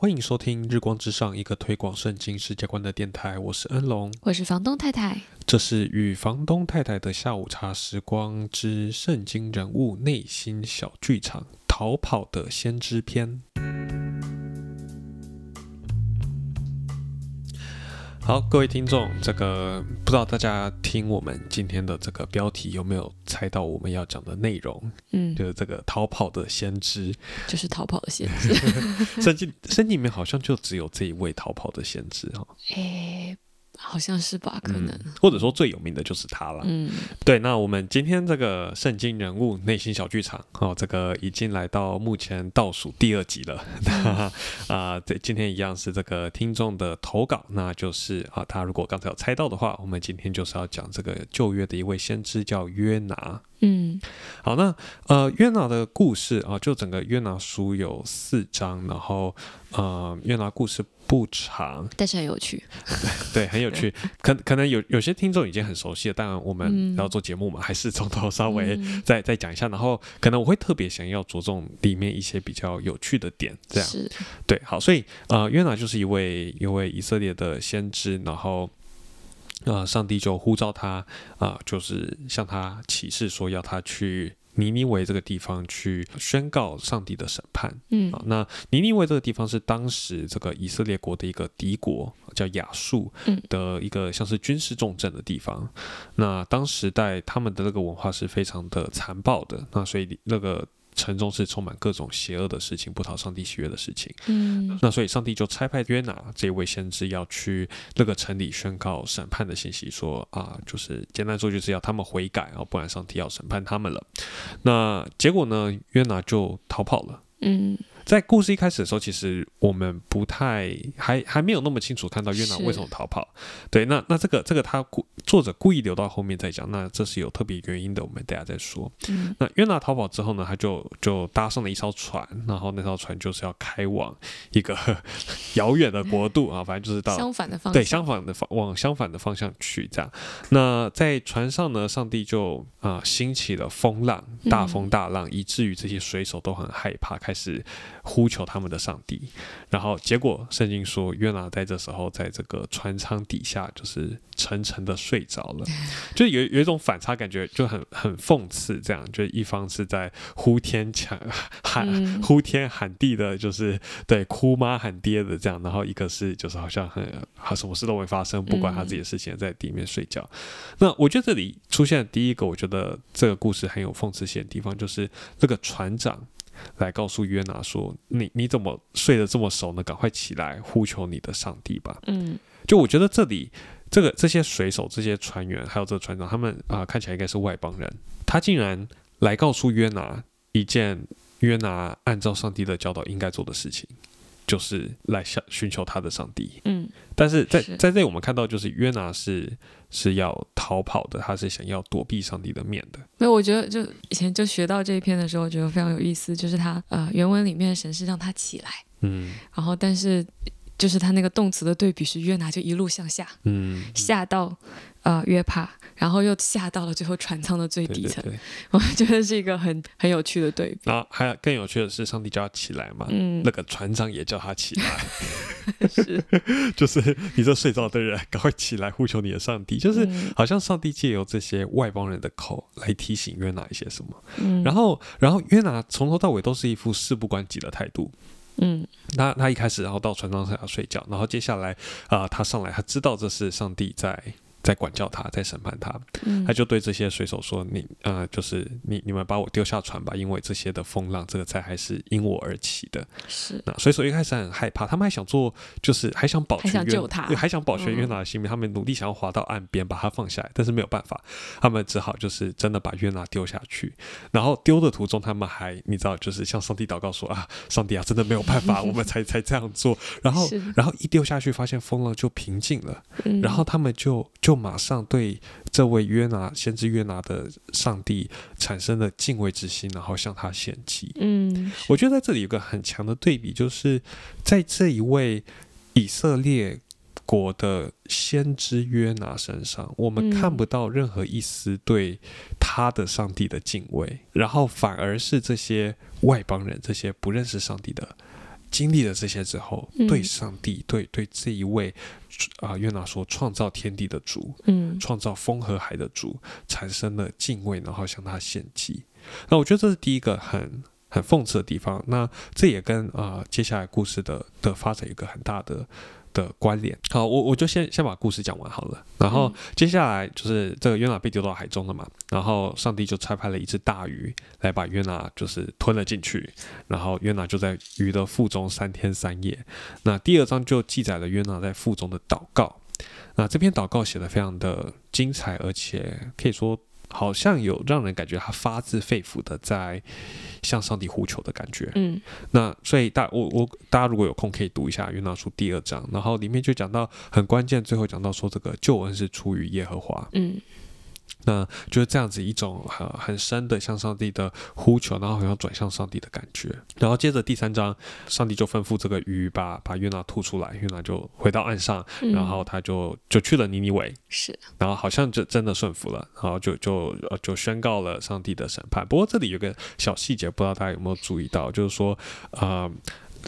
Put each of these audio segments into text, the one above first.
欢迎收听《日光之上》，一个推广圣经世界观的电台。我是恩龙，我是房东太太。这是与房东太太的下午茶时光之圣经人物内心小剧场——逃跑的先知篇。好，各位听众，这个不知道大家听我们今天的这个标题有没有猜到我们要讲的内容？嗯，就是这个逃跑的先知，就是逃跑的先知。圣经圣经里面好像就只有这一位逃跑的先知哈。诶，好像是吧？可能，或者说最有名的就是他了。嗯，对。那我们今天这个圣经人物内心小剧场，哦，这个已经来到目前倒数第二集了。啊，对，今天一样是这个听众的投稿，那就是啊，他如果刚才有猜到的话，我们今天就是要讲这个旧约的一位先知叫约拿。嗯，好，那呃，约拿的故事啊，就整个约拿书有四章，然后呃，约拿故事不长，但是很有趣，对，很有趣。可可能有有些听众已经很熟悉了，当然我们要做节目嘛，还是从头稍微再再讲一下，然后可能我会特别想要着重里面一些比较有趣的点，这样。是，对，好，所以呃，约拿就是一位一位以色列的先知，然后。呃，上帝就呼召他，啊，就是向他启示说，要他去尼尼维这个地方去宣告上帝的审判。嗯，啊，那尼尼维这个地方是当时这个以色列国的一个敌国，叫亚述的一个像是军事重镇的地方。那当时代他们的那个文化是非常的残暴的，那所以那个。城中是充满各种邪恶的事情，不讨上帝喜悦的事情。嗯，那所以上帝就差派约拿这位先知要去那个城里宣告审判的信息，说啊，就是简单说就是要他们悔改啊，不然上帝要审判他们了。那结果呢，约拿就逃跑了。嗯。在故事一开始的时候，其实我们不太还还没有那么清楚看到约拿为什么逃跑。对，那那这个这个他故作者故意留到后面再讲，那这是有特别原因的，我们等下再说。那约拿逃跑之后呢，他就就搭上了一艘船，然后那艘船就是要开往一个 遥远的国度啊，反正就是到相反的方对相反的方往相反的方向去这样。那在船上呢，上帝就啊兴起了风浪，大风大浪，以至于这些水手都很害怕，开始。呼求他们的上帝，然后结果圣经说约拿在这时候在这个船舱底下就是沉沉的睡着了，就有有一种反差感觉，就很很讽刺，这样就一方是在呼天抢 喊呼天喊地的，就是对哭妈喊爹的这样，然后一个是就是好像很他什么事都没发生，不管他自己的事情，在地面睡觉。那我觉得这里出现第一个，我觉得这个故事很有讽刺性的地方，就是这个船长。来告诉约拿说：“你你怎么睡得这么熟呢？赶快起来，呼求你的上帝吧。”嗯，就我觉得这里这个这些水手、这些船员还有这个船长，他们啊看起来应该是外邦人，他竟然来告诉约拿一件约拿按照上帝的教导应该做的事情。就是来向寻求他的上帝，嗯，但是在在这里我们看到，就是约拿是是要逃跑的，他是想要躲避上帝的面的。没有，我觉得就以前就学到这一篇的时候，觉得非常有意思，就是他呃原文里面神是让他起来，嗯，然后但是就是他那个动词的对比是约拿就一路向下，嗯，下到呃约帕。然后又下到了最后船舱的最底层，我觉得是一个很很有趣的对比。然后还更有趣的是，上帝叫他起来嘛，嗯，那个船长也叫他起来，是，就是你这睡着的人，赶快起来呼求你的上帝，就是好像上帝借由这些外邦人的口来提醒约拿一些什么。嗯，然后然后约拿从头到尾都是一副事不关己的态度。嗯，他他一开始然后到船舱上要睡觉，然后接下来啊，他上来他知道这是上帝在。在管教他，在审判他，他就对这些水手说：“你呃，就是你你们把我丢下船吧，因为这些的风浪，这个灾还是因我而起的。”是那水手一开始很害怕，他们还想做，就是还想保全约，对，还想保全约拿的性命，他们努力想要滑到岸边把他放下来，但是没有办法，他们只好就是真的把约拿丢下去。然后丢的途中，他们还你知道，就是向上帝祷告说：“啊，上帝啊，真的没有办法，我们才才这样做。”然后然后一丢下去，发现风浪就平静了，然后他们就就。就马上对这位约拿先知约拿的上帝产生了敬畏之心，然后向他献祭。嗯，我觉得在这里有个很强的对比，就是在这一位以色列国的先知约拿身上，我们看不到任何一丝对他的上帝的敬畏，然后反而是这些外邦人，这些不认识上帝的经历了这些之后，嗯对上帝，对对这一位啊、约拿说创造天地的主，嗯创造风和海的主，产生了敬畏，然后向他献祭。那我觉得这是第一个很很讽刺的地方。那这也跟啊、呃接下来故事的的发展有一个很大的的关联。好，我我就先先把故事讲完好了。然后嗯接下来就是这个约拿被丢到海中了嘛，然后上帝就差派了一只大鱼来把约拿就是吞了进去，然后约拿就在鱼的腹中三天三夜。那第二章就记载了约拿在腹中的祷告。那这篇祷告写的非常的精彩，而且可以说好像有让人感觉他发自肺腑的在向上帝呼求的感觉。嗯。那所以大我我大家如果有空可以读一下《约拿书》第二章，然后里面就讲到很关键，最后讲到说这个救恩是出于耶和华，嗯那就是这样子一种很很深的向上帝的呼求，然后好像转向上帝的感觉。然后接着第三章，上帝就吩咐这个鱼把把约拿吐出来，约拿就回到岸上，嗯，然后他就就去了尼尼微，是然后好像就真的顺服了，然后就就呃就宣告了上帝的审判。不过这里有个小细节，不知道大家有没有注意到，就是说，呃，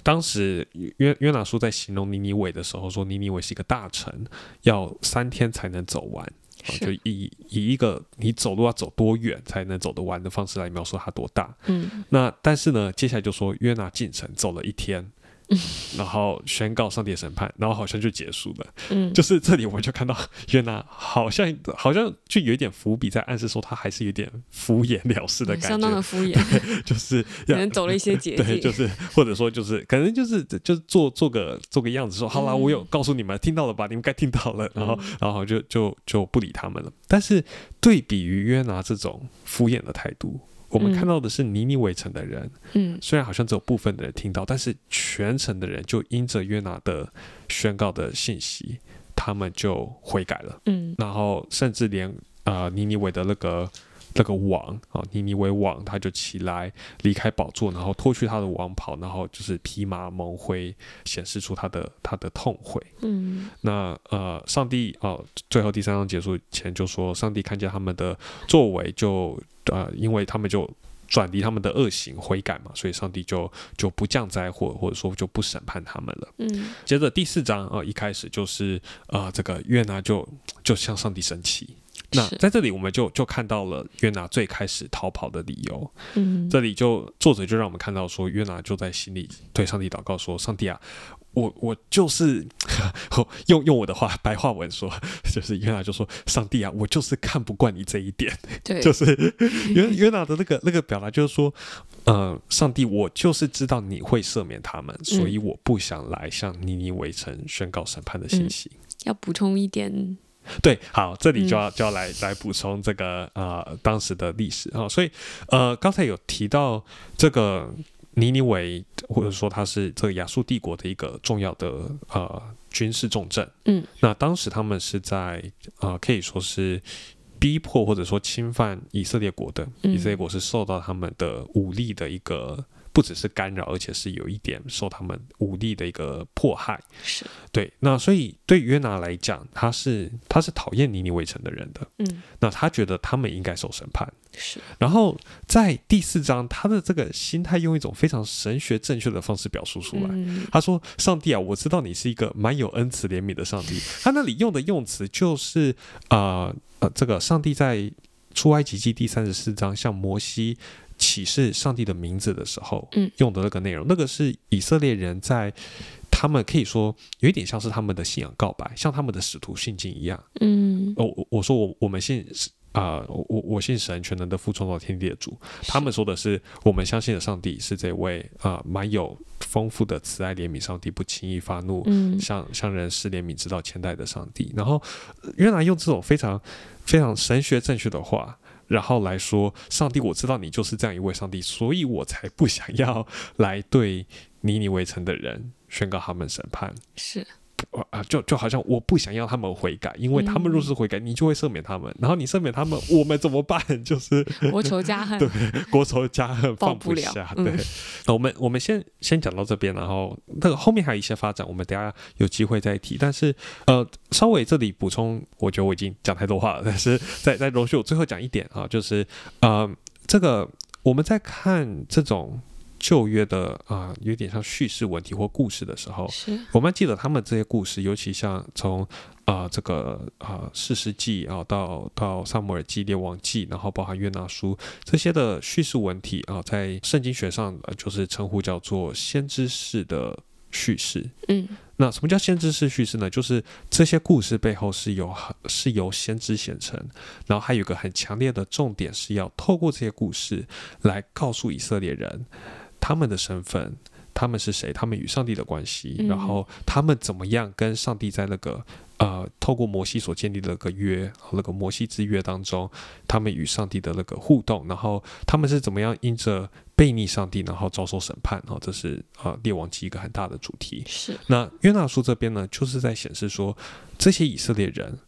当时约约拿书在形容尼尼伟的时候，说尼尼伟是一个大城，要三天才能走完。哦就以以一个你走路要走多远才能走得完的方式来描述它多大。嗯那但是呢，接下来就说约拿进城走了一天，然后宣告上帝的审判，然后好像就结束了。嗯，就是这里我们就看到约拿好像好像就有一点伏笔在暗示说他还是有点敷衍了事的感觉相当的，敷衍，就是 可能走了一些捷径对，就是或者说就是可能就是就是做做个做个样子说好啦，嗯我有告诉你们听到了吧，你们该听到了，然后嗯然后就就就不理他们了。但是对比于约拿这种敷衍的态度。我们嗯看到的是尼尼微城的人，嗯虽然好像只有部分的人听到，但是全城的人就因着约拿的宣告的信息，他们就悔改了。嗯然后甚至连呃尼尼微的那个那个王啊，尼尼微王他就起来离开宝座，然后脱去他的王袍，然后就是披麻蒙灰，显示出他的他的痛悔。嗯那呃，上帝哦、最后第三章结束前就说，上帝看见他们的作为就，呃，因为他们就转离他们的恶行悔改嘛，所以上帝就就不降灾祸，或者说就不审判他们了。嗯接着第四章啊、呃一开始就是呃，这个约拿就就向上帝生气。那在这里我们就就看到了约拿最开始逃跑的理由。嗯这里就作者就让我们看到说，约拿就在心里对上帝祷告说：“上帝啊，我我就是 用用我的话白话文说，就是约拿就说：上帝啊，我就是看不惯你这一点。对，就是约约拿的那个那个表达就是说，呃，上帝，我就是知道你会赦免他们，所以我不想来向尼尼围城宣告审判的信息。要补充一点，对，好，这里就要、就要来来补充这个呃当时的历史啊、所以呃刚才有提到这个尼尼维，或者说它是这个亚述帝国的一个重要的呃军事重镇，嗯，那当时他们是在呃可以说是。逼迫或者说侵犯以色列国的，嗯以色列国是受到他们的武力的一个，不只是干扰，而且是有一点受他们武力的一个迫害。是对，那所以对约拿来讲，他是他是讨厌尼尼微城的人的，嗯那他觉得他们应该受审判。是然后在第四章，他的这个心态用一种非常神学正确的方式表述出来。嗯他说：“上帝啊，我知道你是一个蛮有恩慈怜悯的上帝。”他那里用的用词就是呃呃，这个上帝在出埃及记第三十四章向摩西启示上帝的名字的时候，嗯用的那个内容，那个是以色列人在他们可以说有一点像是他们的信仰告白，像他们的使徒信经一样。嗯哦，我我说我我们信啊、我我我信神全能的父创造天地的主。他们说的是我们相信的上帝是这位啊蛮、有丰富的慈爱怜悯上帝，不轻易发怒，嗯向向人施怜悯，直到千代的上帝。然后呃原来用这种非常非常神学正确的话。然后来说，上帝，我知道你就是这样一位上帝，所以我才不想要来对尼尼微城的人宣告他们审判。是啊，就就好像我不想要他们悔改，因为他们若是悔改，你就会赦免他们，然后你赦免他们，我们怎么办？就是国仇家恨，国仇家恨放不了下。嗯对，那我们我们先先讲到这边，然后那个后面还有一些发展，我们等下有机会再提。但是呃，稍微这里补充，我觉得我已经讲太多话了，但是在在容许我最后讲一点啊，就是呃，这个我们在看这种。旧约的啊、有点像叙事文体或故事的时候，我们记得他们这些故事，尤其像从啊、这个啊士师记啊到到萨摩尔记、列王记，然后包含约拿书这些的叙事文体啊，在圣经学上、呃、就是称呼叫做先知式的叙事。嗯那什么叫先知式叙事呢？就是这些故事背后是由是由先知显成，然后还有一个很强烈的重点是要透过这些故事来告诉以色列人他们的身份。他们是谁？他们与上帝的关系，嗯然后他们怎么样跟上帝在那个呃，透过摩西所建立的那个约，那个摩西之约当中，他们与上帝的那个互动，然后他们是怎么样因着背逆上帝，然后遭受审判？哦，这是呃列王记一个很大的主题。是那约纳书这边呢，就是在显示说，这些以色列人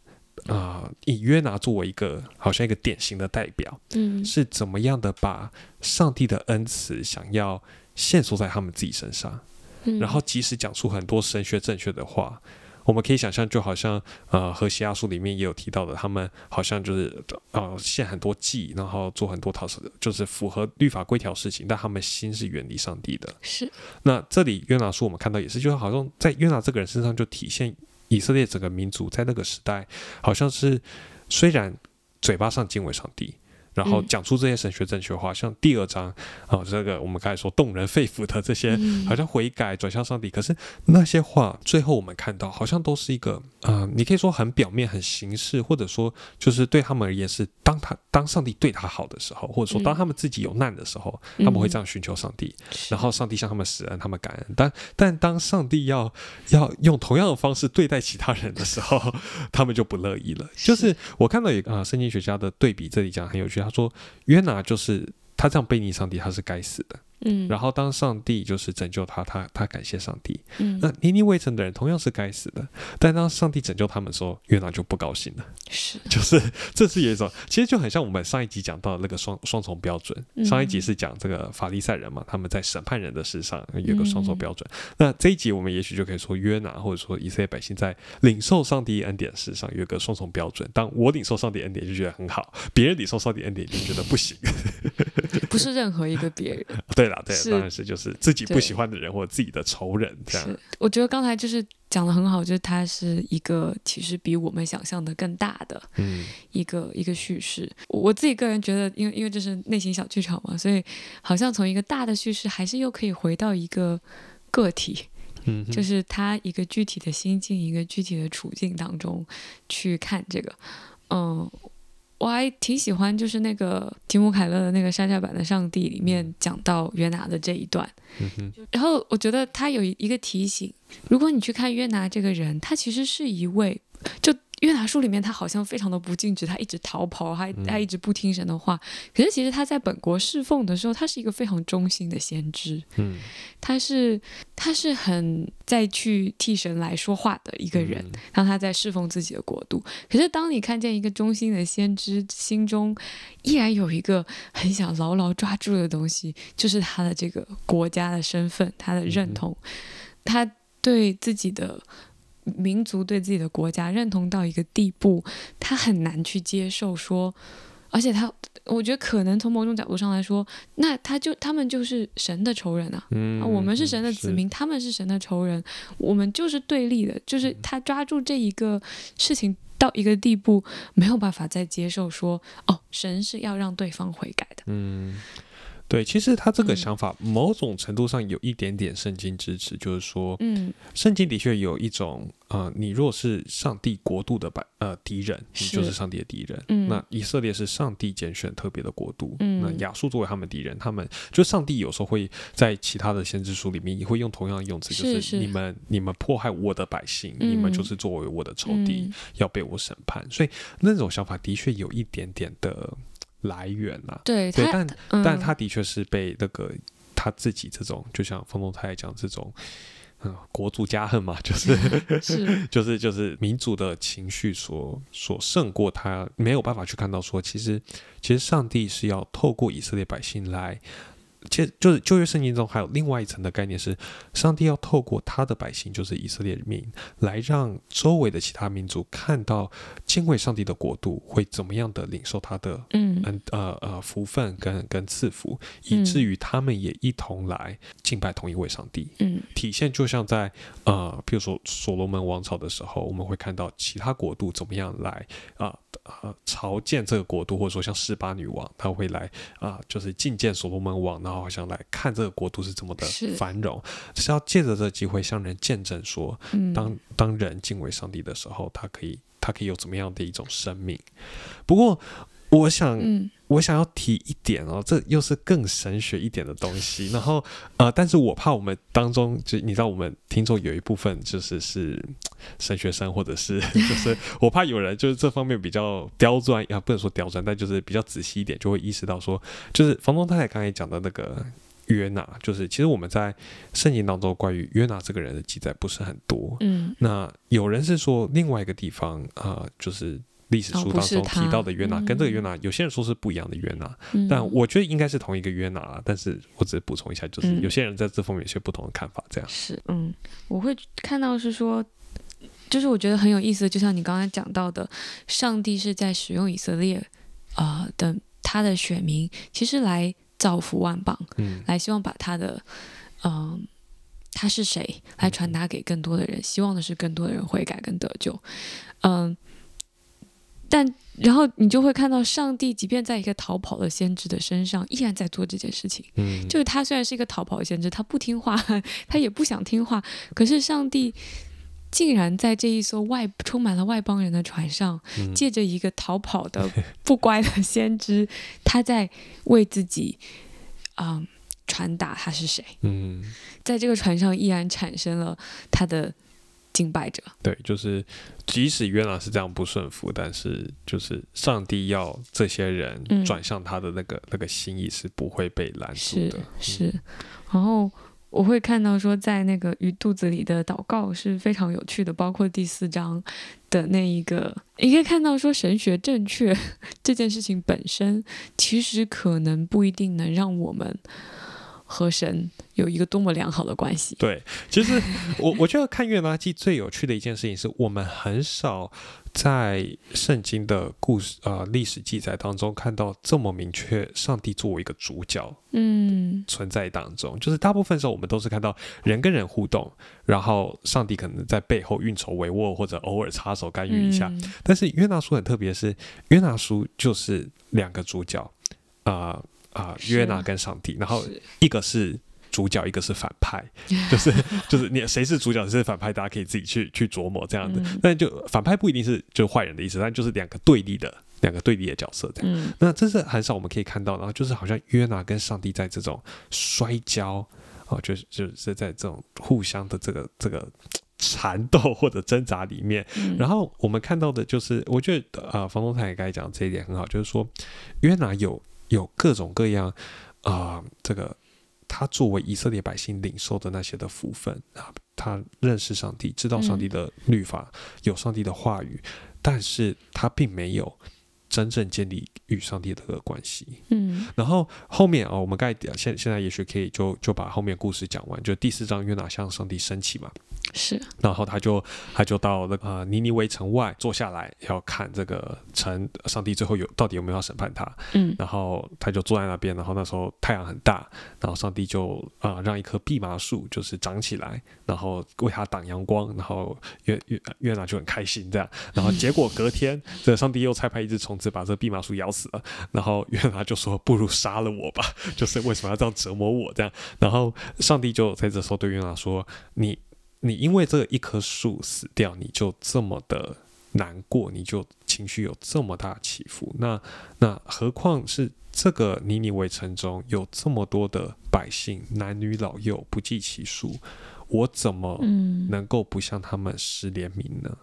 啊、以约拿作为一个好像一个典型的代表，嗯是怎么样的把上帝的恩慈想要限缩在他们自己身上，嗯然后即使讲出很多神学正确的话。我们可以想象，就好像呃，和西亚书里面也有提到的，他们好像就是呃献很多祭，然后做很多讨就是符合律法规条事情，但他们心是远离上帝的。是那这里约拿书我们看到也是，就是好像在约拿这个人身上就体现以色列整个民族在那个时代，好像是虽然嘴巴上敬畏上帝。然后嗯讲出这些神学正确话，像第二章啊、这个我们刚才说动人肺腑的这些，嗯好像悔改转向上帝。可是那些话，最后我们看到，好像都是一个，呃，你可以说很表面、很形式，或者说就是对他们而言是，当他当上帝对他好的时候，或者说当他们自己有难的时候，他们会这样寻求上帝。是然后上帝向他们施恩，他们感恩。但但当上帝要要用同样的方式对待其他人的时候，他们就不乐意了。就是我看到有一个啊、呃圣经学家的对比，这里讲很有趣。他说约拿就是他这样背逆上帝，他是该死的。嗯然后当上帝就是拯救他，他他感谢上帝。嗯那尼尼微城的人同样是该死的，但当上帝拯救他们的时候，约拿就不高兴了。是 就是 这是有一种，其实就很像我们上一集讲到的那个双双重标准。嗯上一集是讲这个法利赛人嘛，他们在审判人的事上有个双重标准。嗯那这一集我们也许就可以说约拿，或者说以色列百姓在领受上帝恩典的事上有个双重标准。当我领受上帝恩典就觉得很好，别人领受上帝恩典就觉得不行。不是任何一个别人？对了，对啦，是当然是就是自己不喜欢的人或者自己的仇人这样。是，我觉得刚才就是讲的很好，就是它是一个其实比我们想象的更大的嗯一个一个叙事。我我自己个人觉得，因为因为这是内心小剧场嘛，所以好像从一个大的叙事，还是又可以回到一个个体，嗯，就是他一个具体的心境、一个具体的处境当中去看这个。嗯，我还挺喜欢，就是那个提姆凯勒的那个山寨版的《上帝》里面讲到约拿的这一段。嗯，然后我觉得他有一个提醒，如果你去看约拿这个人，他其实是一位，就约拿书里面他好像非常的不敬止，他一直逃跑，他他一直不听神的话。可是其实他在本国侍奉的时候，他是一个非常忠心的先知，嗯，他是他是很在去替神来说话的一个人，嗯让他在侍奉自己的国度。可是当你看见一个忠心的先知心中依然有一个很想牢牢抓住的东西，就是他的这个国家的身份，他的认同，他对自己的。民族对自己的国家认同到一个地步，他很难去接受说，而且他，我觉得可能从某种角度上来说，那他就他们就是神的仇人啊，嗯啊，我们是神的子民，他们是神的仇人，我们就是对立的。就是他抓住这一个事情到一个地步，没有办法再接受说，哦，神是要让对方悔改的。嗯，对，其实他这个嗯。想法某种程度上有一点点圣经支持，就是说，嗯，圣经的确有一种，呃，你若是上帝国度的百呃敌人，你就是上帝的敌人。嗯。那以色列是上帝拣选特别的国度，嗯。那亚述作为他们敌人，他们就上帝有时候会在其他的先知书里面也会用同样的用词，就是是你们你们迫害我的百姓，嗯你们就是作为我的仇敌，嗯。要被我审判。所以那种想法的确有一点点的来源呐、对，对，但嗯、但他的确是被那个他自己这种，就像冯东泰讲这种，嗯，国族家恨嘛，就是 是。就是就是民族的情绪所所胜过他，没有办法去看到说，其实其实上帝是要透过以色列百姓来这就是旧约圣经中还有另外一层的概念是，上帝要透过他的百姓，就是以色列民，来让周围的其他民族看到敬畏上帝的国度会怎么样的领受他的嗯嗯呃呃福分跟跟赐福，以至于他们也一同来敬拜同一位上帝。嗯体现就像在呃，比如说所罗门王朝的时候，我们会看到其他国度怎么样来啊呃朝见这个国度，或者说像示巴女王，她会来啊、就是觐见所罗门王，然后好像来看这个国度是怎么的繁荣，是要借着这个机会向人见证说，嗯，当当人敬畏上帝的时候，他可以他可以有怎么样的一种生命。不过，我想嗯我想要提一点哦，这又是更神学一点的东西。然后呃，但是我怕我们当中就你知道，我们听众有一部分就是是神学生，或者是 就是我怕有人就是这方面比较刁钻啊，不能说刁钻，但就是比较仔细一点，就会意识到说，就是房东太太刚才讲的那个。约拿就是，其实我们在圣经当中关于约拿这个人的记载不是很多。嗯那有人是说另外一个地方啊、呃就是历史哦书当中提到的约拿，跟这个约嗯拿，有些人说是不一样的约拿，嗯，但我觉得应该是同一个约拿啦。但是我只是补充一下，就是嗯。有些人在这方面有些不同的看法，这样。是，嗯，我会看到是说，就是我觉得很有意思，就像你刚才讲到的，上帝是在使用以色列，呃的他的选民，其实来造福万邦，嗯。来希望把他的，嗯、他是谁来传达给更多的人，希望的是更多的人悔改跟得救，嗯、但然后你就会看到上帝，即便在一个逃跑的先知的身上，依然在做这件事情。嗯，就是他虽然是一个逃跑的先知，他不听话，他也不想听话，可是上帝竟然在这一艘外充满了外邦人的船上，嗯。借着一个逃跑的不乖的先知，他在为自己，嗯，传达他是谁，嗯，在这个船上依然产生了他的敬拜者。对，就是即使约拿是这样不顺服，但是就是上帝要这些人嗯转向他的那个、那个心意是不会被拦住是的。是，然后我会看到说，在那个鱼肚子里的祷告是非常有趣的，包括第四章的那一个，你可以看到说神学正确 这件事情本身，其实可能不一定能让我们和神有一个多么良好的关系。对，其实我我觉得看《约拿记》最有趣的一件事情是我们很少在圣经的故事呃历史记载当中看到这么明确上帝作为一个主角嗯存在当中，就是大部分时候我们都是看到人跟人互动，然后上帝可能在背后运筹帷幄或者偶尔插手干预一下。嗯但是约拿书很特别，是约拿书就是两个主角，啊、啊、是约拿跟上帝，然后一个是主角，一个是反派，就是就是你谁是主角，谁是反派，大家可以自己去去琢磨这样的。嗯但就反派不一定是就坏人的意思，但就是两个对立的两个对立的角色这样。嗯那这是很少我们可以看到，然后就是好像约拿跟上帝在这种摔跤，哦，就是就是在这种互相的这个这个缠斗或者挣扎里面，嗯，然后我们看到的就是，我觉得呃，房东太也刚才讲这一点很好，就是说约拿有有各种各样啊、呃这个他作为以色列百姓领受的那些的福分啊，他认识上帝，知道上帝的律法，有上帝的话语，但是他并没有真正建立与上帝的关系。嗯然后后面啊、我们刚才现现在也许可以就就把后面故事讲完，就第四章约拿向上帝升起嘛，是然后他就他就到那个呃尼尼微城外坐下来，要看这个城，上帝最后有到底有没有要审判他。嗯然后他就坐在那边，然后那时候太阳很大，然后上帝就啊、呃让一棵蓖麻树就是长起来，然后为他挡阳光，然后约约约拿就很开心这样。然后结果隔天，这上帝又差派一只虫子把这蓖麻树咬死了，然后约拿就说：“不如杀了我吧，就是为什么要这样折磨我这样？”然后上帝就在这时候对约拿说：“你。”你因为这一棵树死掉，你就这么的难过，你就情绪有这么大起伏，那那何况是这个尼尼微城中有这么多的百姓，男女老幼不计其数，我怎么嗯能够不向他们施怜悯呢？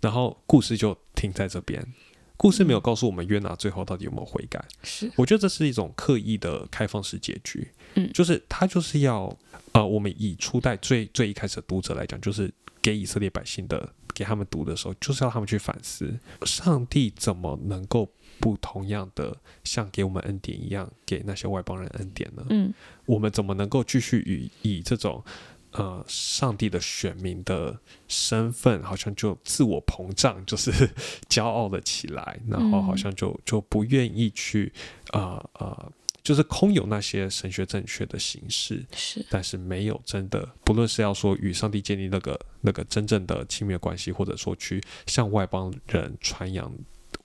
然后故事就停在这边。故事没有告诉我们约拿最后到底有没有悔改。是，我觉得这是一种刻意的开放式结局。嗯就是他就是要呃，我们以初代最最一开始的读者来讲，就是给以色列百姓的给他们读的时候，就是要他们去反思，上帝怎么能够不同样的像给我们恩典一样，给那些外邦人恩典呢？嗯我们怎么能够继续以以这种呃上帝的选民的身份，好像就自我膨胀，就是 骄傲了起来，然后好像就就不愿意去呃呃，就是空有那些神学正确的形式，是，但是没有真的，不论是要说与上帝建立那个那个真正的亲密关系，或者说去向外邦人传扬。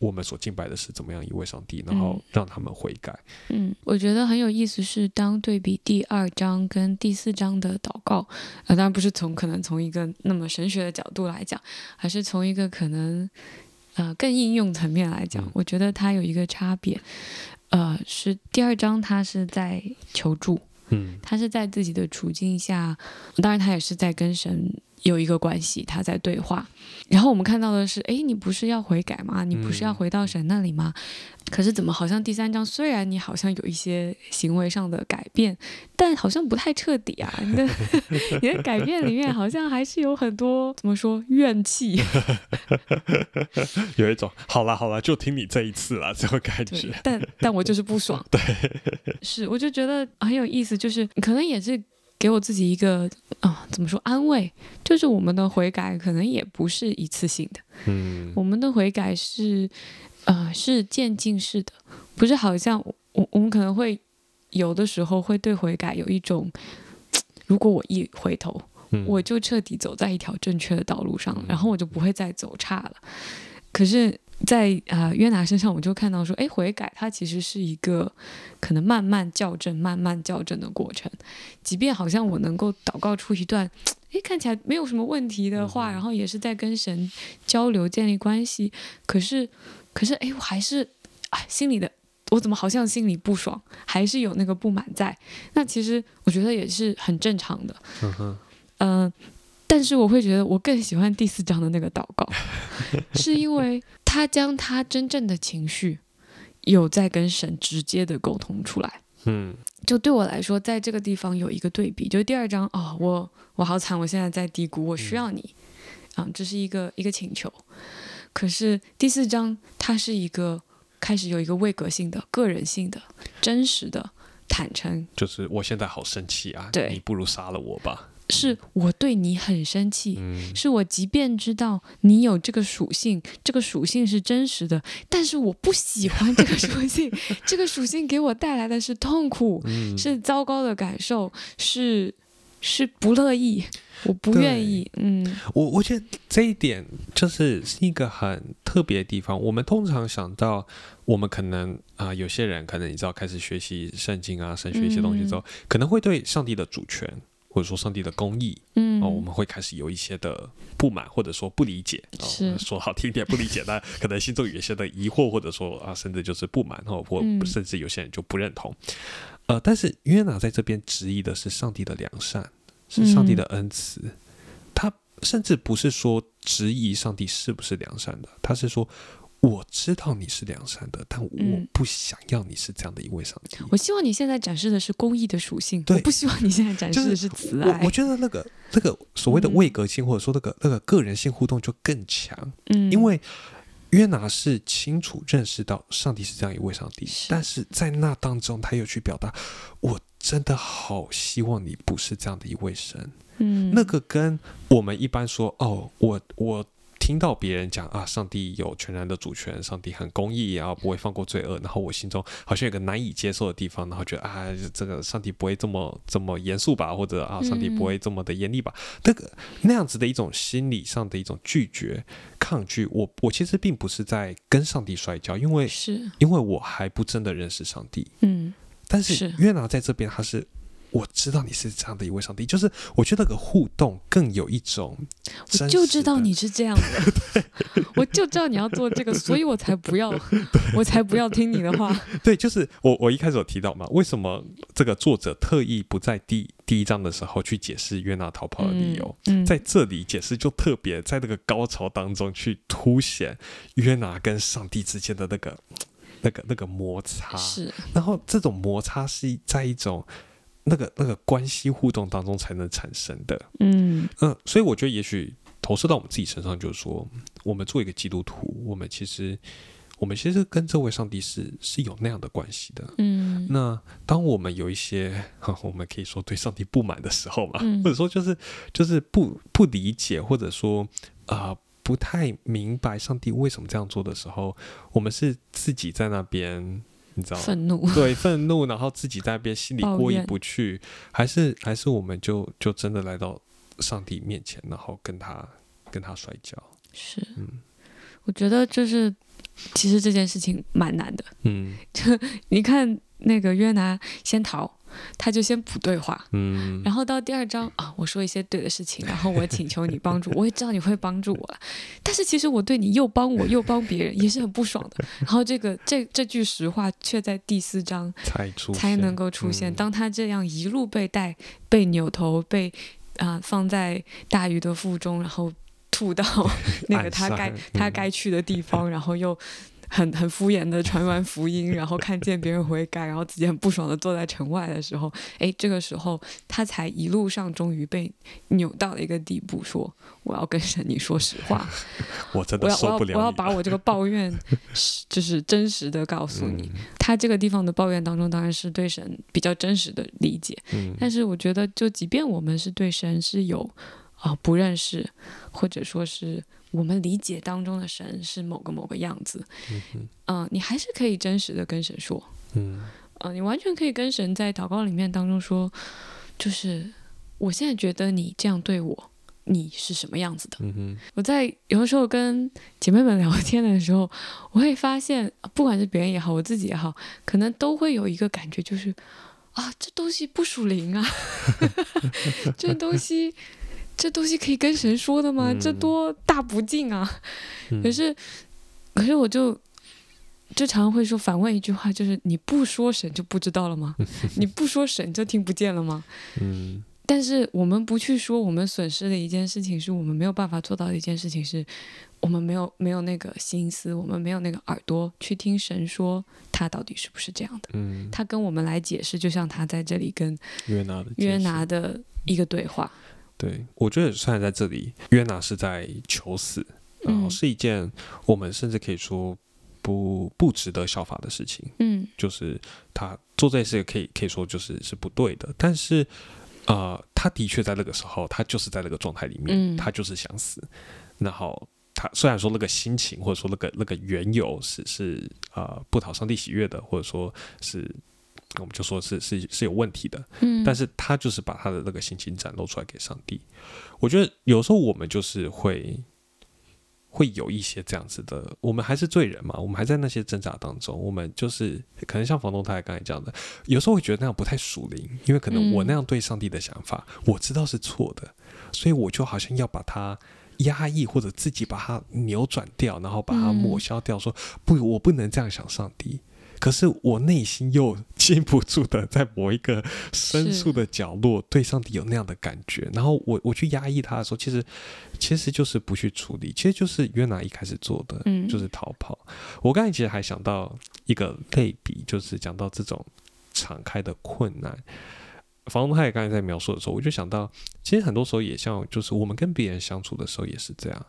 我们所敬拜的是怎么样一位上帝，然后嗯让他们悔改。嗯，我觉得很有意思是，当对比第二章跟第四章的祷告，呃，当然不是从可能从一个那么神学的角度来讲，而是从一个可能呃更应用层面来讲嗯，我觉得它有一个差别，呃，是第二章他是在求助，嗯。他是在自己的处境下，当然他也是在跟神有一个关系，他在对话。然后我们看到的是，诶，你不是要悔改吗？你不是要回到神那里吗？可是怎么好像第三章虽然你好像有一些行为上的改变，但好像不太彻底啊。你的你的改变里面好像还是有很多怎么说怨气。有一种好啦好啦，就听你这一次啦这种感对觉。，但但我就是不爽。对，是，我就觉得很有意思，就是可能也是给我自己一个啊、怎么说安慰，就是我们的悔改可能也不是一次性的，嗯。我们的悔改是呃是渐进式的，不是好像我我们可能会有的时候会对悔改有一种，如果我一回头，嗯。我就彻底走在一条正确的道路上了，然后我就不会再走差了。可是在，啊约拿身上，我就看到说，哎，悔改它其实是一个可能慢慢校正、慢慢校正的过程。即便好像我能够祷告出一段，哎，看起来没有什么问题的话，然后也是在跟神交流、建立关系，可是，可是，哎，我还是，哎，心里的。我怎么好像心里不爽，还是有那个不满在？那其实我觉得也是很正常的。嗯哼嗯、但是我会觉得我更喜欢第四章的那个祷告，是因为他将他真正的情绪有在跟神直接的沟通出来。嗯就对我来说，在这个地方有一个对比，就是第二章哦，我我好惨，我现在在低谷，我需要你，啊、这是一个一个请求。可是第四章它是一个开始有一个位格性的、个人性的、真实的坦诚，就是我现在好生气啊，对你不如杀了我吧。是我对你很生气，嗯。是我即便知道你有这个属性，这个属性是真实的，但是我不喜欢这个属性，这个属性给我带来的是痛苦，嗯。是糟糕的感受，是是不乐意，我不愿意，嗯。我我觉得这一点就是是一个很特别的地方。我们通常想到，我们可能啊、有些人可能你知道开始学习圣经啊、神学一些东西之后，可能会对上帝的主权或者说上帝的公义嗯，哦，我们会开始有一些的不满或者说不理解。哦、是说好听一点不理解，但可能心中有一些的疑惑，或者说啊，甚至就是不满哦，或嗯甚至有些人就不认同。呃，但是约拿在这边质疑的是上帝的良善，是上帝的恩慈。他甚至不是说质疑上帝是不是良善的，他是说我知道你是良善的，但我嗯不想要你是这样的一位上帝。我希望你现在展示的是公益的属性，对我不希望你现在展示的是慈爱。我我觉得那个那个所谓的嗯位格性，或者说那个那个个人性互动就更强。嗯，因为约拿是清楚认识到上帝是这样一位上帝，是但是在那当中，他又去表达，我真的好希望你不是这样的一位神。嗯那个跟我们一般说，哦，我我。听到别人讲啊，上帝有全然的主权，上帝很公义，然后不会放过罪恶，然后我心中好像有个难以接受的地方，然后觉得啊，这个上帝不会这么这么严肃吧，或者啊，上帝不会这么的严厉吧？那个那样子的一种心理上的一种拒绝、抗拒，我我其实并不是在跟上帝摔跤，因为是因为我还不真的认识上帝。嗯但是是约拿在这边，他是我知道你是这样的一位上帝，就是我觉得那个互动更有一种我就知道你是这样的，我就知道你要做这个，所以我才不要，我才不要听你的话。对，就是我我一开始有提到嘛，为什么这个作者特意不在第第一章的时候去解释约拿逃跑的理由，嗯，在这里解释就特别在那个高潮当中去凸显约拿跟上帝之间的那个那个那个摩擦，是。然后这种摩擦是在一种那个那个关系互动当中才能产生的，嗯。嗯，所以我觉得也许投射到我们自己身上，就是说，我们做一个基督徒，我们其实我们其实跟这位上帝是是有那样的关系的。嗯。那当我们有一些，我们可以说对上帝不满的时候嘛，嗯。或者说就是就是不不理解，或者说啊、呃不太明白上帝为什么这样做的时候，我们是自己在那边，你知道吗？愤怒，对，愤怒，然后自己在那边心里过意不去，还是还是我们就就真的来到上帝面前，然后跟他跟他摔跤，是，嗯。我觉得就是其实这件事情蛮难的。嗯。就你看那个约拿先逃，他就先不对话，嗯，然后到第二章啊，我说一些对的事情，然后我请求你帮助，我也知道你会帮助我，但是其实我对你又帮我又帮别人，也是很不爽的。然后这个这这句实话却在第四章才出才能够出现。嗯当他这样一路被带、被扭头、被啊、放在大鱼的腹中，然后吐到 那个他该上他嗯该去的地方，然后又很很敷衍的传完福音，然后看见别人悔改，然后自己很不爽的坐在城外的时候，哎，这个时候他才一路上终于被扭到了一个地步，说我要跟神你说实话，我真的我要我要受不了我要把我这个抱怨 就是真实的告诉你。嗯他这个地方的抱怨当中，当然是对神比较真实的理解，嗯但是我觉得，就即便我们是对神是有啊、不认识，或者说是我们理解当中的神是某个某个样子，嗯你还是可以真实的跟神说，嗯嗯、你完全可以跟神在祷告里面当中说，就是我现在觉得你这样对我，你是什么样子的？嗯哼我在有的时候跟姐妹们聊天的时候，我会发现，不管是别人也好，我自己也好，可能都会有一个感觉，就是啊，这东西不属灵啊，这东西，这东西可以跟神说的吗？这嗯多大不敬啊！嗯可是，可是我就就常常会说反问一句话，就是你不说神就不知道了吗？你不说神就听不见了吗？嗯但是我们不去说，我们损失的一件事情是我们没有办法做到的一件事情是，我们没有没有那个心思，我们没有那个耳朵去听神说他到底是不是这样的。嗯，他跟我们来解释，就像他在这里跟约拿的约拿的一个对话。对，我觉得虽然在这里约拿是在求死，然后嗯。是一件我们甚至可以说不不值得效法的事情，嗯。就是他做这件事可以可以说就是是不对的，但是呃，他的确在那个时候，他就是在那个状态里面，嗯。他就是想死，然后。他虽然说那个心情，或者说那个那个缘由是是呃不讨上帝喜悦的，或者说是我们就说是是是有问题的，嗯，但是他就是把他的那个心情展露出来给上帝。我觉得有时候我们就是会会有一些这样子的，我们还是罪人嘛，我们还在那些挣扎当中，我们就是可能像房东太太刚才讲的，有时候会觉得那样不太属灵，因为可能我嗯那样对上帝的想法，我知道是错的，所以我就好像要把它。压抑或者自己把它扭转掉，然后把它嗯抹消掉，说不，我不能这样想上帝。可是我内心又禁不住的在某一个深处的角落对上帝有那样的感觉，然后我我去压抑他的时候，其实其实就是不去处理，其实就是约拿一开始做的，嗯就是逃跑。我刚才其实还想到一个类比，就是讲到这种敞开的困难。房东他也刚才在描述的时候，我就想到，其实很多时候也像，就是我们跟别人相处的时候也是这样，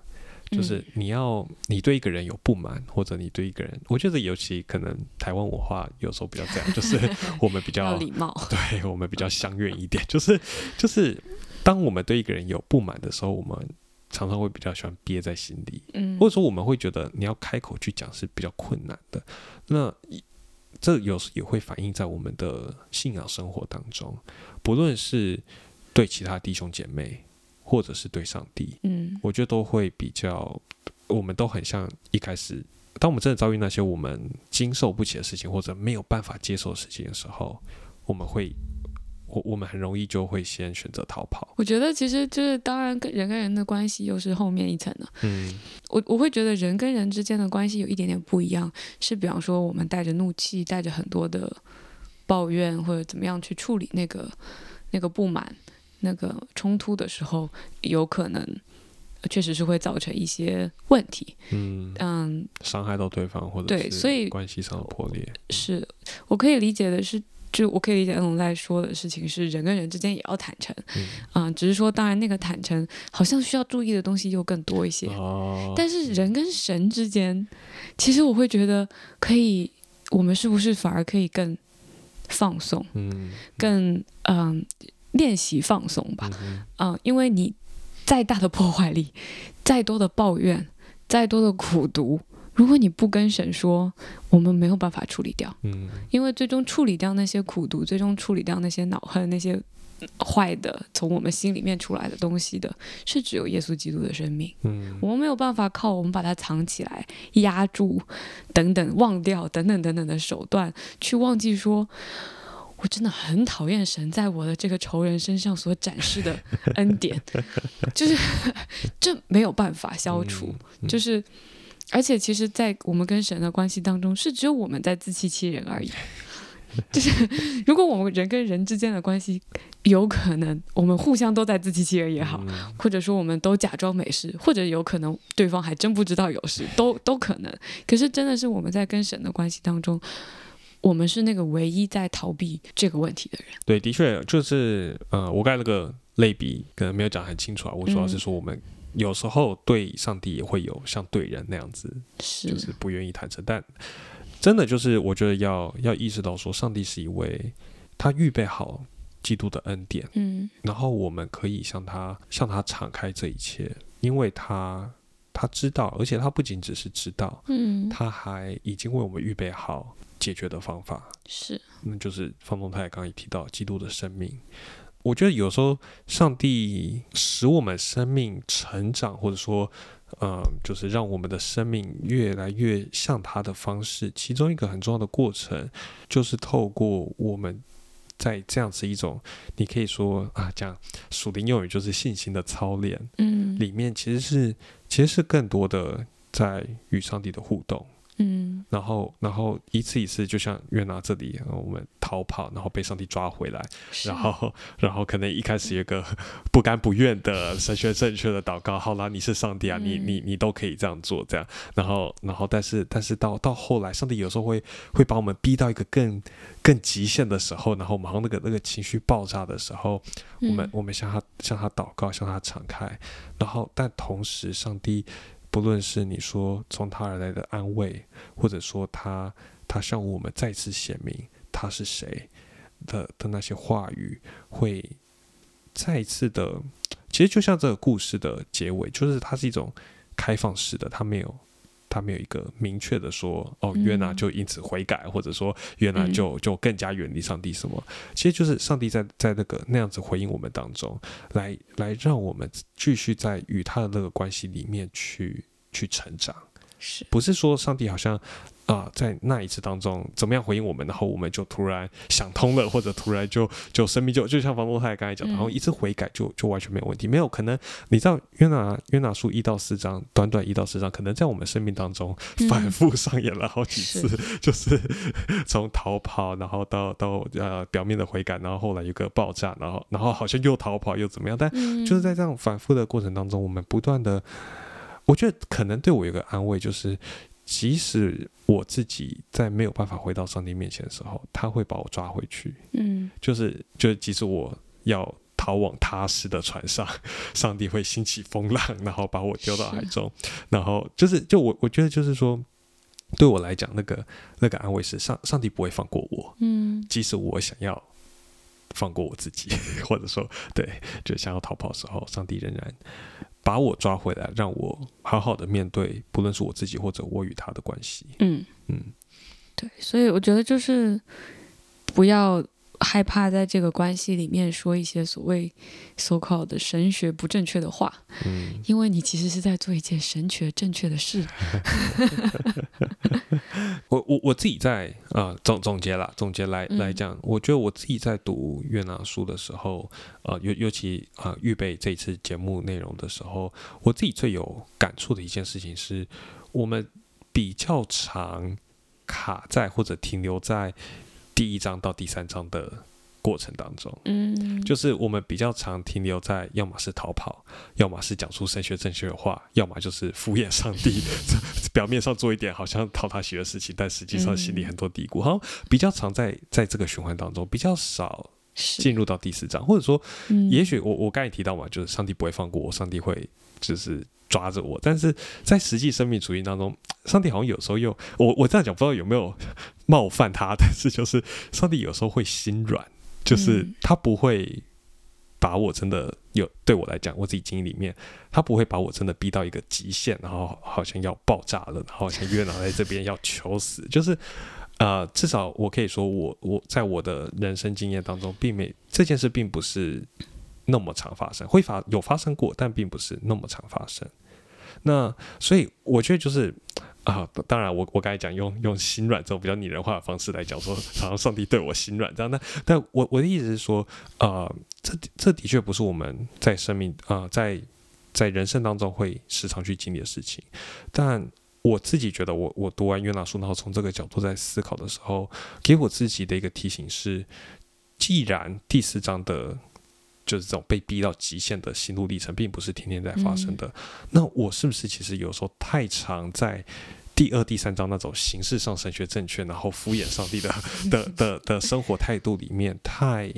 就是嗯你要你对一个人有不满，或者你对一个人，我觉得尤其可能台湾文化有时候比较这样，就是 我们比较礼貌。对我们比较相怨一点，就是就是当我们对一个人有不满的时候，我们常常会比较喜欢憋在心里，嗯，或者说我们会觉得你要开口去讲是比较困难的。那这有时也会反映在我们的信仰生活当中，不论是对其他弟兄姐妹，或者是对上帝，嗯我觉得都会比较，我们都很像一开始，当我们真的遭遇那些我们经受不起的事情，或者没有办法接受的事情的时候，我们会，我我们很容易就会先选择逃跑。我觉得其实就是，当然跟人跟人的关系又是后面一层的。嗯我我会觉得人跟人之间的关系有一点点不一样，是比方说我们带着怒气，带着很多的抱怨或者怎么样去处理那个那个不满、那个冲突的时候，有可能呃确实是会造成一些问题。嗯，嗯，伤害到对方，或者是对所以关系上的破裂。是我可以理解的是，就我可以理解恩龙在说的事情是人跟人之间也要坦诚，嗯嗯，只是说当然那个坦诚好像需要注意的东西又更多一些，哦，但是人跟神之间，其实我会觉得可以，我们是不是反而可以更放松，嗯更嗯练习放松吧嗯，因为你再大的破坏力，再多的抱怨，再多的苦读，如果你不跟神说，我们没有办法处理掉。嗯因为最终处理掉那些苦读，最终处理掉那些恼恨，那些坏的从我们心里面出来的东西的，是只有耶稣基督的生命。嗯我们没有办法靠我们把它藏起来、压住等等、忘掉等等等等的手段去忘记说。我真的很讨厌神在我的这个仇人身上所展示的恩典，就是这没有办法消除。嗯就是，而且其实，在我们跟神的关系当中，是只有我们在自欺欺人而已。就是如果我们人跟人之间的关系，有可能我们互相都在自欺欺人也好，嗯或者说我们都假装没事，或者有可能对方还真不知道有事，都都可能。可是真的是我们在跟神的关系当中，我们是那个唯一在逃避这个问题的人。对，的确就是呃，我刚才那个类比可能没有讲很清楚啊。我主要是嗯说，我们有时候对上帝也会有像对人那样子，是，就是不愿意坦诚。但真的就是，我觉得要要意识到说，上帝是一位他预备好基督的恩典，嗯然后我们可以向他向他敞开这一切，因为他他知道，而且他不仅只是知道，嗯，他还已经为我们预备好解决的方法。是，那就是方东太刚刚也提到基督的生命。我觉得有时候上帝使我们生命成长，或者说，嗯，就是让我们的生命越来越像他的方式，其中一个很重要的过程，就是透过我们在这样子一种，你可以说啊，讲属灵用语就是信心的操练嗯里面，其实是其实是更多的在与上帝的互动。嗯。然后，然后一次一次，就像约拿这里，呃我们逃跑，然后被上帝抓回来，然后，然后可能一开始有个不甘不愿的神学正确的祷告，好啦，你是上帝啊，你嗯。你你都可以这样做，这样，然后，然后，但是，但是到到后来，上帝有时候会会把我们逼到一个更更极限的时候，然后马上那个那个情绪爆炸的时候，我们嗯。我们向他向他祷告，向他敞开，然后但同时，上帝不论是你说从他而来的安慰，或者说他他向我们再次显明他是谁的的那些话语，会再一次的，其实就像这个故事的结尾，就是它是一种开放式的，它没有。他没有一个明确的说，哦，约拿嗯就因此悔改，或者说约拿嗯。就就更加远离上帝什么？其实就是上帝在在那个那样子回应我们当中，来来让我们继续在与他的那个关系里面去去成长，是，不是说上帝好像啊、在那一次当中怎么样回应我们，然后我们就突然想通了，或者突然就就生命就就像房东太刚才讲的，嗯。然后一次悔改就就完全没有问题，没有可能你知道约拿约拿书一到四章，短短一到四章，可能在我们生命当中嗯。反复上演了好几次，是。就是从逃跑，然后到到呃表面的悔改，然后后来有个爆炸，然后然后好像又逃跑又怎么样，但嗯。就是在这样反复的过程当中，我们不断的，我觉得可能对我有个安慰，就是即使我自己在没有办法回到上帝面前的时候，他会把我抓回去，嗯。就是就是即使我要。逃往他施的船上，上帝会兴起风浪，然后把我丢到海中，然后就是就我我觉得就是说，对我来讲，那个那个安慰是上上帝不会放过我，嗯。即使我想要放过我自己，或者说对，就想要逃跑的时候，上帝仍然把我抓回来，让我好好的面对，不论是我自己或者我与他的关系。嗯，嗯对，所以我觉得就是不要害怕在这个关系里面说一些所谓 so called 的神学不正确的话，嗯，因为你其实是在做一件神学正确的事。我我我自己在啊、呃总总结啦，总结来嗯。来讲，我觉得我自己在读越南书的时候，呃，尤尤其啊、呃预备这次节目内容的时候，我自己最有感触的一件事情是，我们比较常卡在或者停留在第一章到第三章的过程当中。嗯，就是我们比较常停留在，要么是逃跑，要么是讲出神学正确的话，要么就是敷衍上帝，表面上做一点好像讨他喜悦的事情，但实际上心里很多嘀咕。好像比较常在在这个循环当中，比较少，进入到第四章，或者说，嗯也许我我刚才提到嘛，就是上帝不会放过我，上帝会就是抓着我，但是在实际生命主义当中，上帝好像有时候又我我这样讲不知道有没有冒犯他，但是就是上帝有时候会心软，就是嗯他不会把我真的有对我来讲，我自己经历里面，他不会把我真的逼到一个极限，然后好像要爆炸了，然后像约拿在这边要求死，就是。呃，至少我可以说我，我在我的人生经验当中，并没这件事并不是那么常发生，会发有发生过，但并不是那么常发生。那所以我觉得就是啊、当然我我刚才讲用用心软这种比较拟人化的方式来讲说，好像上帝对我心软这样。那但我我的意思是说，呃，这这的确不是我们在生命啊、在在人生当中会时常去经历的事情，但。我自己觉得我，我读完约拿书，然后从这个角度在思考的时候，给我自己的一个提醒是：既然第四章的，就是这种被逼到极限的心路历程，并不是天天在发生的，那我是不是其实有时候太常在第二、第三章那种形式上神学正确，然后敷衍上帝的 的的的生活态度里面，太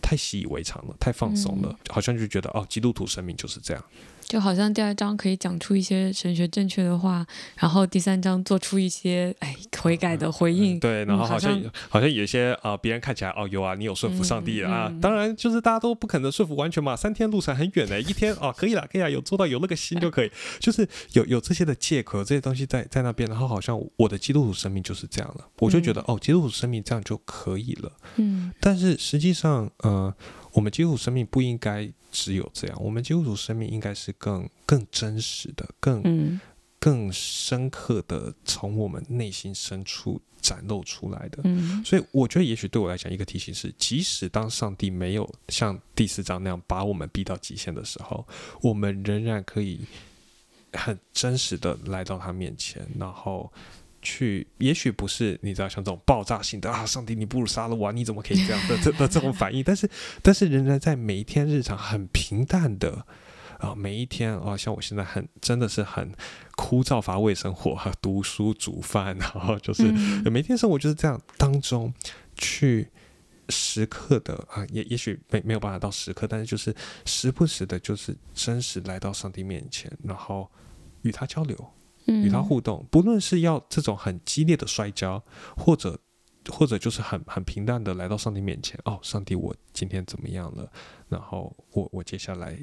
太习以为常了，太放松了，好像就觉得哦，基督徒生命就是这样。就好像第二章可以讲出一些神学正确的话，然后第三章做出一些哎悔改的回应。对，然后嗯好好像、像好像有一些啊、呃别人看起来哦有啊，你有顺服上帝啊，嗯嗯当然就是大家都不可能顺服完全嘛，三天路程很远的，一天哦可以了，可以啊，有做到有那个心就可以，就是有有这些的借口，有这些东西在在那边，然后好像我的基督徒生命就是这样了，我就觉得、哦，基督徒生命这样就可以了，嗯。但是实际上，呃，我们基督徒生命不应该只有这样，我们基督徒生命应该是更更真实的、更嗯更深刻的从我们内心深处展露出来的。嗯所以我觉得，也许对我来讲，一个提醒是：即使当上帝没有像第四章那样把我们逼到极限的时候，我们仍然可以很真实的来到他面前，然后去，也许不是你知道像这种爆炸性的啊，上帝你不如杀了我啊，你怎么可以这样？的这的这种反应，但是但是仍然在每一天日常很平淡的。啊，每一天啊，像我现在很真的是很枯燥乏味生活，哈，读书、煮饭，然后就是嗯。每天生活就是这样当中去时刻的啊，也也许没没有办法到时刻，但是就是时不时的，就是真实来到上帝面前，然后与他交流，与他嗯互动，不论是要这种很激烈的摔跤，或者或者就是很很平淡的来到上帝面前，哦，上帝，我今天怎么样了？然后我我接下来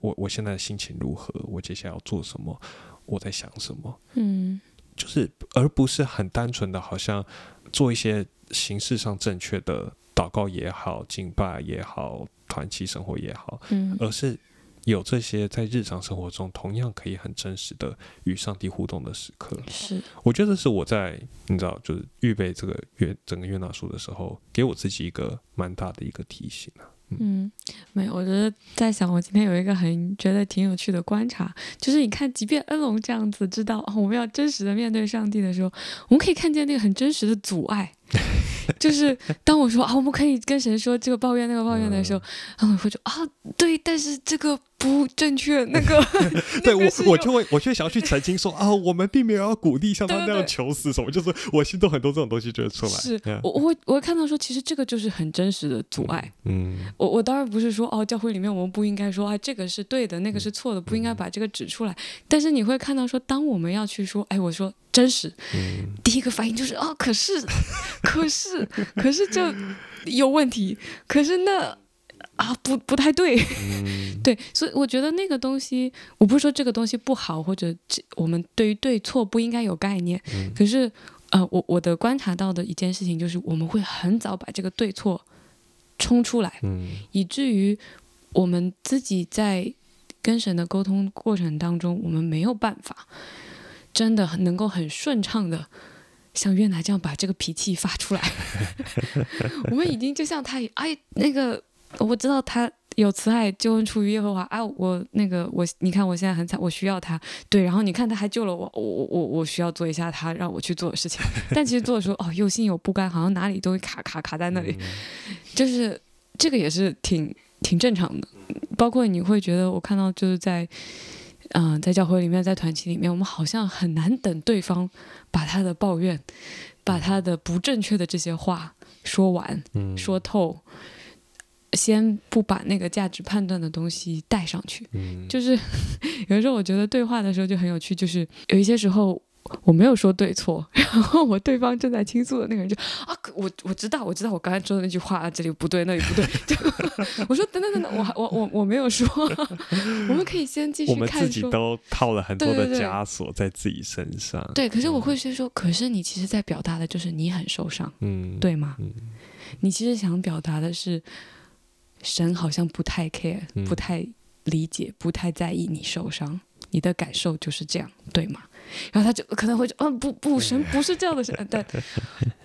我我现在的心情如何？我接下来要做什么？我在想什么？嗯就是而不是很单纯的，好像做一些形式上正确的祷告也好、敬拜也好、团契生活也好，嗯而是有这些在日常生活中同样可以很真实的与上帝互动的时刻。是我觉得这是我在你知道，就是预备这个约整个约拿书的时候，给我自己一个蛮大的一个提醒啊。嗯，没有，我觉得在想，我今天有一个很觉得挺有趣的观察，就是你看，即便恩龙这样子知道、哦、我们要真实的面对上帝的时候，我们可以看见那个很真实的阻碍，就是当我说啊，我们可以跟神说这个抱怨那个抱怨的时候，然后我会说啊，对，但是这个不正确，那个 对我我就会，我就想要去澄清说啊，我们并没有要鼓励像他那样求死什么，就是我心中很多这种东西就会出来。是我我会我会看到说，其实这个就是很真实的阻碍。嗯我我当然不是说哦，教会里面我们不应该说啊，这个是对的，那个是错的，不应该把这个指出来。但是你会看到说，当我们要去说，哎，我说真实，嗯。第一个反应就是哦，可是，可是，可是这有问题，可是那啊不不太对，嗯。对，所以我觉得那个东西，我不是说这个东西不好，或者这我们对于对错不应该有概念，嗯。可是呃，我我的观察到的一件事情就是，我们会很早把这个对错冲出来。嗯。以至于我们自己在跟神的沟通过程当中，我们没有办法真的很能够很顺畅的像越南这样把这个脾气发出来。我们已经就像他，哎，那个我知道他有慈爱救恩出于耶和华啊，我那个我你看我现在很惨，我需要他，对，然后你看他还救了我，我我我我需要做一下他让我去做的事情，但其实做的时候哦又心有不甘，好像哪里都会卡卡卡在那里，就是这个也是挺挺正常的，包括你会觉得我看到就是在。嗯，在教会里面，在团体里面，我们好像很难等对方把他的抱怨、把他的不正确的这些话说完、说透，先不把那个价值判断的东西带上去。就是 有的时候，我觉得对话的时候就很有趣，就是有一些时候。我没有说对错，然后我对方正在倾诉的那个人就啊，我我知道，我知道我刚才说的那句话这里不对，那里不对。我说等等等等，我我我我没有说，我们可以先继续看。我们自己都套了很多的枷锁在自己身上。对，可是我会先说，可是你其实在表达的就是你很受伤，嗯，对吗？嗯，你其实想表达的是，神好像不太 care，不太理解，不太在意你受伤，你的感受就是这样，对吗？然后他就可能会说：“嗯，不不，神不是这样的神，但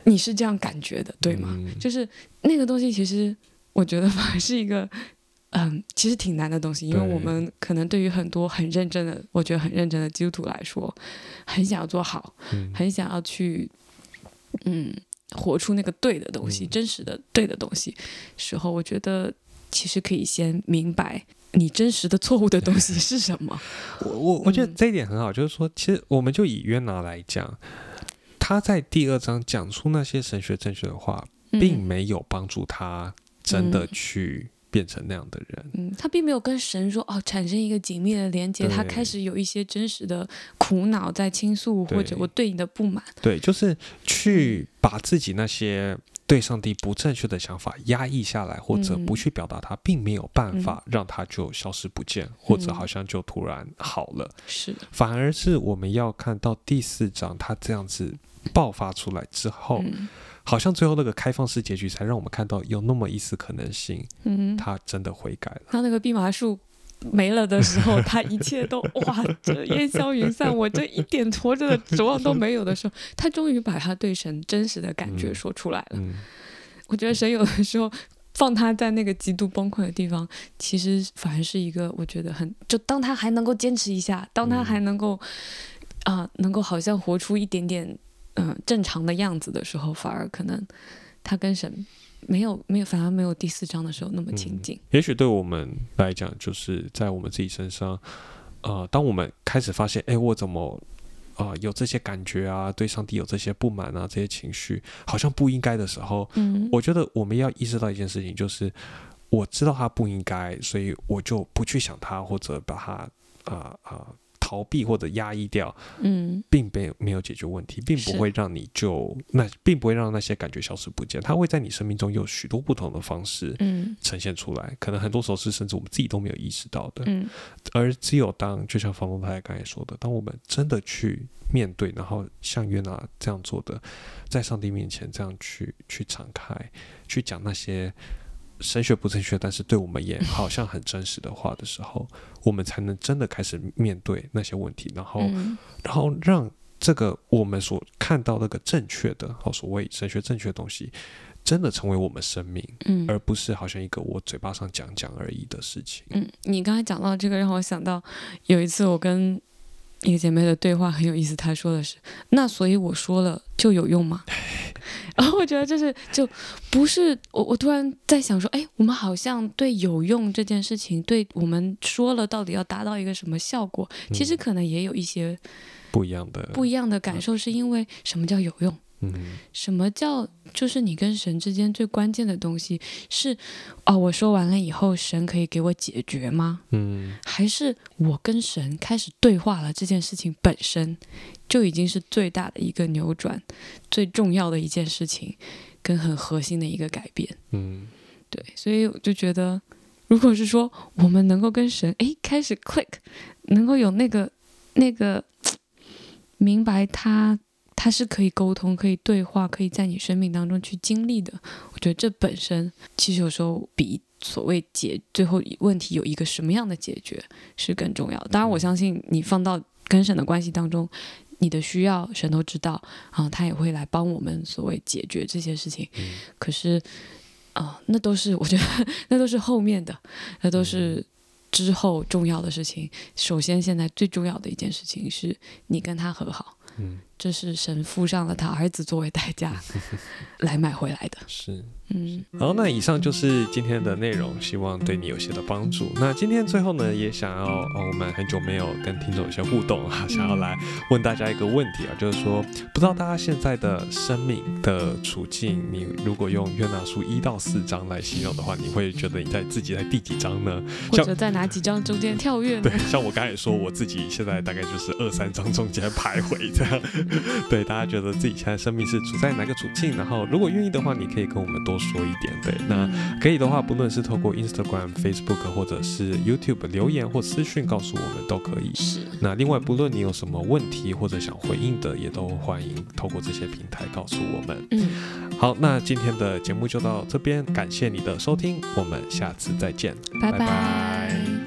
你是这样感觉的，对吗？就是那个东西，其实我觉得反而是一个，嗯，其实挺难的东西，因为我们可能对于很多很认真的，我觉得很认真的基督徒来说，很想要做好，很想要去，嗯，活出那个对的东西，真实的对的东西时候，我觉得其实可以先明白。”你真实的错误的东西是什么？我我我觉得这一点很好，就是说，其实我们就以约拿来讲，他在第二章讲出那些神学正确的话，并没有帮助他真的去变成那样的人。嗯，他并没有跟神说哦，产生一个紧密的连接，他开始有一些真实的苦恼在倾诉，或者我对你的不满。对，就是去把自己那些。对上帝不正确的想法压抑下来，或者不去表达它，并没有办法让它就消失不见，或者好像就突然好了。是，反而是我们要看到第四章，它这样子爆发出来之后，好像最后那个开放式结局才让我们看到有那么一丝可能性。嗯，他真的悔改了。他那个蓖麻树。没了的时候，他一切都哇，这烟消云散，我这一点活着的指望都没有的时候，他终于把他对神真实的感觉说出来了。我觉得神有的时候放他在那个极度崩溃的地方，其实反而是一个我觉得很就当他还能够坚持一下，当他还能够啊，能够好像活出一点点嗯正常的样子的时候，反而可能他跟神。没有，没有，反而没有第四章的时候那么亲近。也许对我们来讲，就是在我们自己身上，呃，当我们开始发现，哎，我怎么啊有这些感觉啊，对上帝有这些不满啊，这些情绪，好像不应该的时候，嗯，我觉得我们要意识到一件事情，就是我知道他不应该，所以我就不去想他，或者把他啊啊。逃避或者压抑掉，嗯，并没有没有解决问题，并不会让你就那，并不会让那些感觉消失不见。它会在你生命中有许多不同的方式，嗯，呈现出来。可能很多时候是甚至我们自己都没有意识到的，嗯。而只有当就像房东太太刚才说的，当我们真的去面对，然后像约拿这样做的，在上帝面前这样去去敞开，去讲那些。神学不正确，但是对我们也好像很真实的话的时候，我们才能真的开始面对那些问题，然后，然后让这个我们所看到那个正确的，好所谓神学正确的东西，真的成为我们生命，嗯，而不是好像一个我嘴巴上讲讲而已的事情。嗯，你刚才讲到这个，让我想到有一次我跟一个姐妹的对话很有意思，她说的是：“那所以我说了就有用吗？” 然后我觉得这是就不是我，我突然在想说，哎，我们好像对有用这件事情，对我们说了到底要达到一个什么效果，其实可能也有一些不一样的不一样的感受，是因为什么叫有用？嗯，什么叫就是你跟神之间最关键的东西是哦，我说完了以后，神可以给我解决吗？嗯，还是我跟神开始对话了，这件事情本身就已经是最大的一个扭转，最重要的一件事情，跟很核心的一个改变。嗯，对，所以我就觉得，如果是说我们能够跟神哎开始 click，能够有那个那个明白他。它是可以沟通、可以对话、可以在你生命当中去经历的。我觉得这本身其实有时候比所谓解最后问题有一个什么样的解决是更重要的。当然，我相信你放到跟神的关系当中，你的需要神都知道，啊，他也会来帮我们所谓解决这些事情。可是啊、那都是我觉得 那都是后面的，那都是之后重要的事情。首先，现在最重要的一件事情是你跟他和好，嗯，这是神付上了他儿子作为代价 来买回来的。是。嗯，好，那以上就是今天的内容，希望对你有些的帮助。那今天最后呢，也想要，哦，我们很久没有跟听众有些互动啊，想要来问大家一个问题啊，就是说，不知道大家现在的生命的处境，你如果用约拿书一到四章来形容的话，你会觉得你在自己在第几章呢？或者在哪几章中间跳跃呢对？，像我刚才说，我自己现在大概就是二三章中间徘徊这样。对，大家觉得自己现在生命是处在哪个处境？然后，如果愿意的话，你可以跟我们多说一点。对，那嗯可以的话，不论是透过 Instagram、Facebook 或者是 YouTube 留言或私讯告诉我们都可以。是，那另外，不论你有什么问题或者想回应的，也都欢迎透过这些平台告诉我们。嗯，好，那今天的节目就到这边，感谢你的收听，我们下次再见，拜拜拜